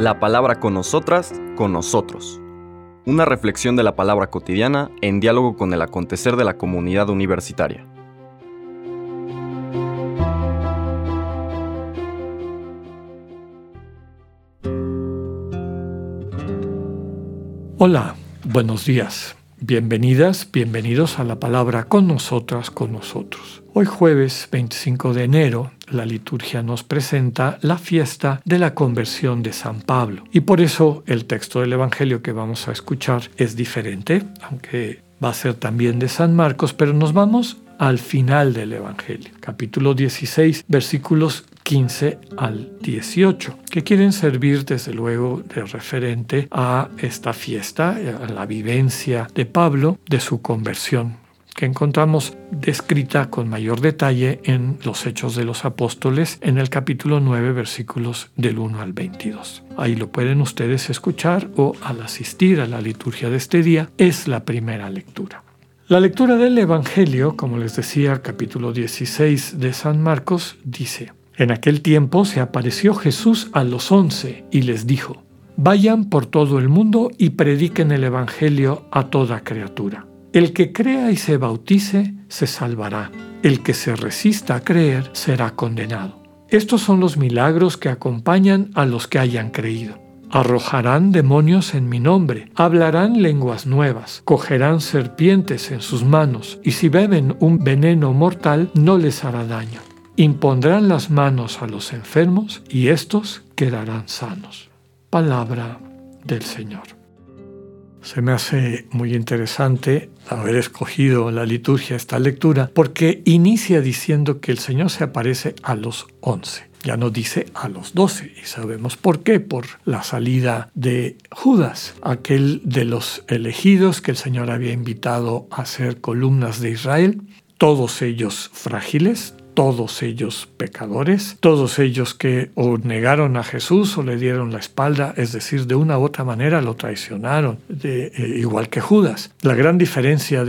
La palabra con nosotras, con nosotros. Una reflexión de la palabra cotidiana en diálogo con el acontecer de la comunidad universitaria. Hola, buenos días. Bienvenidas, bienvenidos a la palabra con nosotras, con nosotros. Hoy jueves 25 de enero, la liturgia nos presenta la fiesta de la conversión de San Pablo. Y por eso el texto del Evangelio que vamos a escuchar es diferente, aunque va a ser también de San Marcos, pero nos vamos al final del Evangelio, capítulo 16, versículos 15 al 18, que quieren servir desde luego de referente a esta fiesta, a la vivencia de Pablo de su conversión que encontramos descrita con mayor detalle en los Hechos de los Apóstoles en el capítulo 9 versículos del 1 al 22. Ahí lo pueden ustedes escuchar o al asistir a la liturgia de este día es la primera lectura. La lectura del Evangelio, como les decía, capítulo 16 de San Marcos, dice, en aquel tiempo se apareció Jesús a los once y les dijo, Vayan por todo el mundo y prediquen el Evangelio a toda criatura. El que crea y se bautice se salvará. El que se resista a creer será condenado. Estos son los milagros que acompañan a los que hayan creído. Arrojarán demonios en mi nombre, hablarán lenguas nuevas, cogerán serpientes en sus manos, y si beben un veneno mortal no les hará daño impondrán las manos a los enfermos y éstos quedarán sanos. Palabra del Señor. Se me hace muy interesante haber escogido la liturgia esta lectura porque inicia diciendo que el Señor se aparece a los once. Ya no dice a los doce y sabemos por qué, por la salida de Judas, aquel de los elegidos que el Señor había invitado a ser columnas de Israel, todos ellos frágiles, todos ellos pecadores, todos ellos que o negaron a Jesús o le dieron la espalda, es decir, de una u otra manera lo traicionaron, eh, igual que Judas. La gran diferencia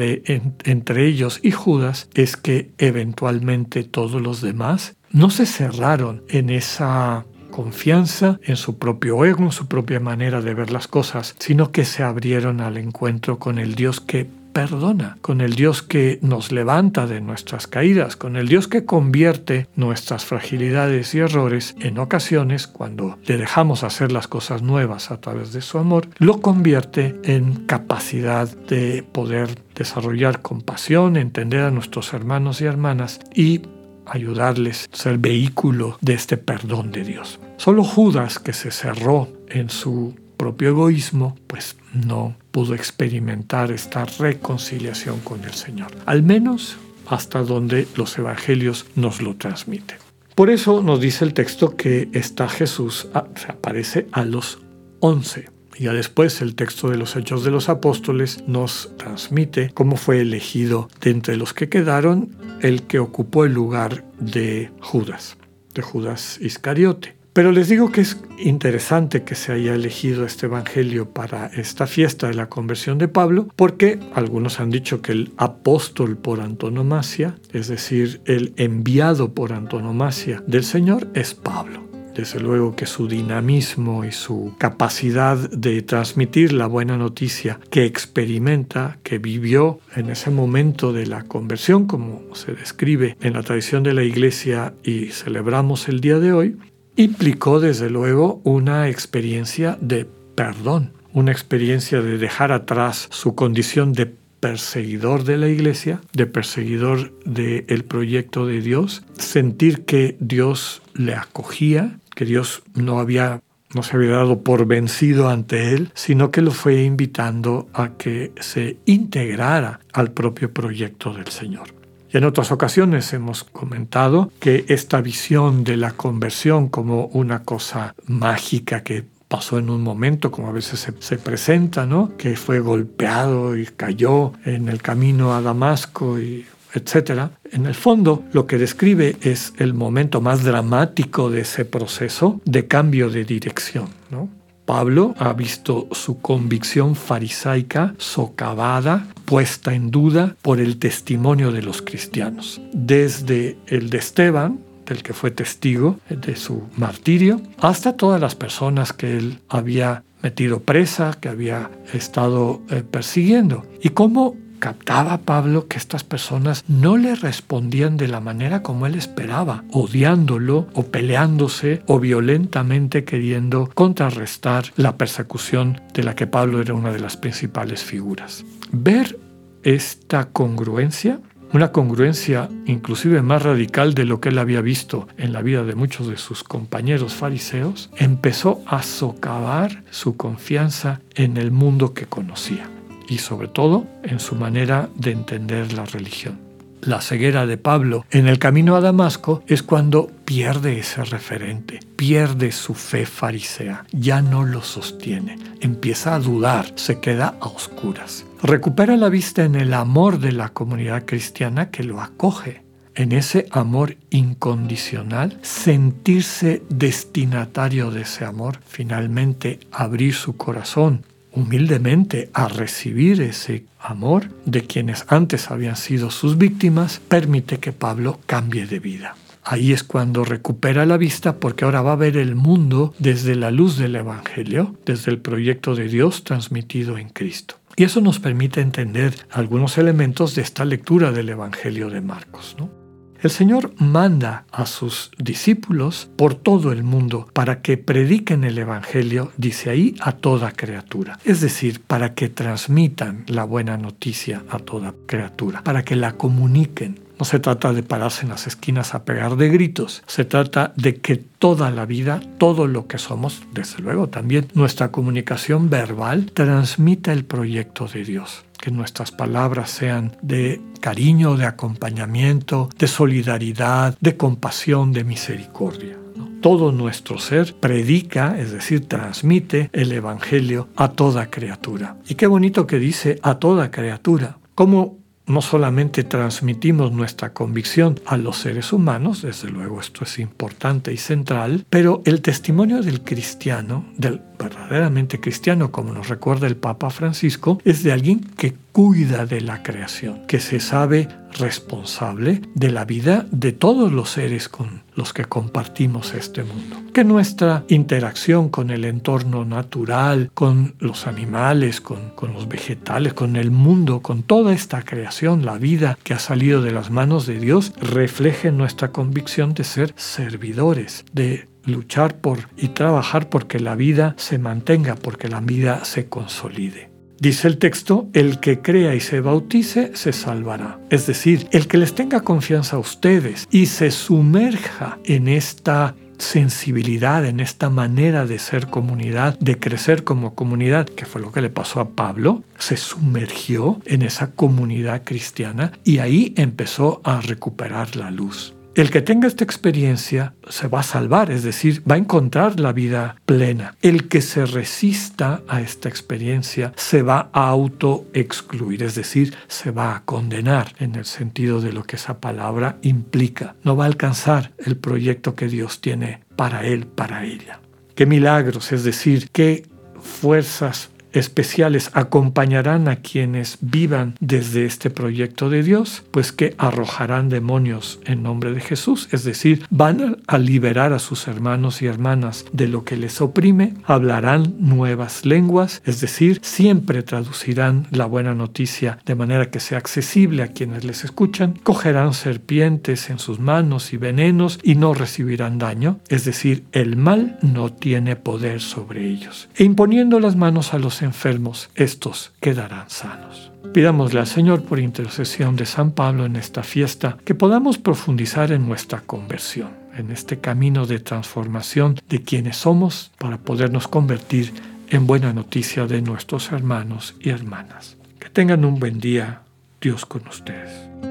entre ellos y Judas es que eventualmente todos los demás no se cerraron en esa confianza en su propio ego, en su propia manera de ver las cosas, sino que se abrieron al encuentro con el Dios que perdona, con el Dios que nos levanta de nuestras caídas, con el Dios que convierte nuestras fragilidades y errores en ocasiones, cuando le dejamos hacer las cosas nuevas a través de su amor, lo convierte en capacidad de poder desarrollar compasión, entender a nuestros hermanos y hermanas y ayudarles a ser vehículo de este perdón de Dios. Solo Judas, que se cerró en su propio egoísmo, pues no pudo experimentar esta reconciliación con el Señor, al menos hasta donde los evangelios nos lo transmiten. Por eso nos dice el texto que está Jesús, ah, aparece a los once. Ya después el texto de los Hechos de los Apóstoles nos transmite cómo fue elegido de entre los que quedaron el que ocupó el lugar de Judas, de Judas Iscariote. Pero les digo que es interesante que se haya elegido este Evangelio para esta fiesta de la conversión de Pablo, porque algunos han dicho que el apóstol por antonomasia, es decir, el enviado por antonomasia del Señor, es Pablo. Desde luego que su dinamismo y su capacidad de transmitir la buena noticia que experimenta, que vivió en ese momento de la conversión, como se describe en la tradición de la Iglesia y celebramos el día de hoy, implicó desde luego una experiencia de perdón, una experiencia de dejar atrás su condición de perseguidor de la iglesia, de perseguidor del proyecto de Dios, sentir que Dios le acogía, que Dios no había no se había dado por vencido ante él, sino que lo fue invitando a que se integrara al propio proyecto del Señor. Y en otras ocasiones hemos comentado que esta visión de la conversión como una cosa mágica que pasó en un momento, como a veces se, presenta, ¿no? Que fue golpeado y cayó en el camino a Damasco y etcétera. En el fondo, lo que describe es el momento más dramático de ese proceso de cambio de dirección, ¿no? Pablo ha visto su convicción farisaica socavada, puesta en duda por el testimonio de los cristianos. Desde el de Esteban, del que fue testigo de su martirio, hasta todas las personas que él había metido presa, que había estado eh, persiguiendo. Y cómo captaba Pablo que estas personas no le respondían de la manera como él esperaba, odiándolo o peleándose o violentamente queriendo contrarrestar la persecución de la que Pablo era una de las principales figuras. Ver esta congruencia una congruencia inclusive más radical de lo que él había visto en la vida de muchos de sus compañeros fariseos, empezó a socavar su confianza en el mundo que conocía y sobre todo en su manera de entender la religión. La ceguera de Pablo en el camino a Damasco es cuando pierde ese referente, pierde su fe farisea, ya no lo sostiene, empieza a dudar, se queda a oscuras. Recupera la vista en el amor de la comunidad cristiana que lo acoge, en ese amor incondicional, sentirse destinatario de ese amor, finalmente abrir su corazón humildemente a recibir ese amor de quienes antes habían sido sus víctimas, permite que Pablo cambie de vida. Ahí es cuando recupera la vista porque ahora va a ver el mundo desde la luz del Evangelio, desde el proyecto de Dios transmitido en Cristo. Y eso nos permite entender algunos elementos de esta lectura del Evangelio de Marcos. ¿no? El Señor manda a sus discípulos por todo el mundo para que prediquen el Evangelio, dice ahí, a toda criatura. Es decir, para que transmitan la buena noticia a toda criatura, para que la comuniquen. No se trata de pararse en las esquinas a pegar de gritos, se trata de que toda la vida, todo lo que somos, desde luego también nuestra comunicación verbal, transmita el proyecto de Dios que nuestras palabras sean de cariño, de acompañamiento, de solidaridad, de compasión, de misericordia. Todo nuestro ser predica, es decir, transmite el Evangelio a toda criatura. Y qué bonito que dice a toda criatura. ¿Cómo no solamente transmitimos nuestra convicción a los seres humanos, desde luego esto es importante y central, pero el testimonio del cristiano, del verdaderamente cristiano, como nos recuerda el Papa Francisco, es de alguien que cuida de la creación, que se sabe responsable de la vida de todos los seres con los que compartimos este mundo. Que nuestra interacción con el entorno natural, con los animales, con, con los vegetales, con el mundo, con toda esta creación, la vida que ha salido de las manos de Dios, refleje nuestra convicción de ser servidores, de luchar por y trabajar porque la vida se mantenga, porque la vida se consolide. Dice el texto, el que crea y se bautice se salvará. Es decir, el que les tenga confianza a ustedes y se sumerja en esta sensibilidad, en esta manera de ser comunidad, de crecer como comunidad, que fue lo que le pasó a Pablo, se sumergió en esa comunidad cristiana y ahí empezó a recuperar la luz. El que tenga esta experiencia se va a salvar, es decir, va a encontrar la vida plena. El que se resista a esta experiencia se va a auto-excluir, es decir, se va a condenar en el sentido de lo que esa palabra implica. No va a alcanzar el proyecto que Dios tiene para él, para ella. Qué milagros, es decir, qué fuerzas especiales acompañarán a quienes vivan desde este proyecto de Dios, pues que arrojarán demonios en nombre de Jesús, es decir, van a liberar a sus hermanos y hermanas de lo que les oprime, hablarán nuevas lenguas, es decir, siempre traducirán la buena noticia de manera que sea accesible a quienes les escuchan, cogerán serpientes en sus manos y venenos y no recibirán daño, es decir, el mal no tiene poder sobre ellos. E imponiendo las manos a enfermos, estos quedarán sanos. Pidámosle al Señor por intercesión de San Pablo en esta fiesta que podamos profundizar en nuestra conversión, en este camino de transformación de quienes somos para podernos convertir en buena noticia de nuestros hermanos y hermanas. Que tengan un buen día, Dios con ustedes.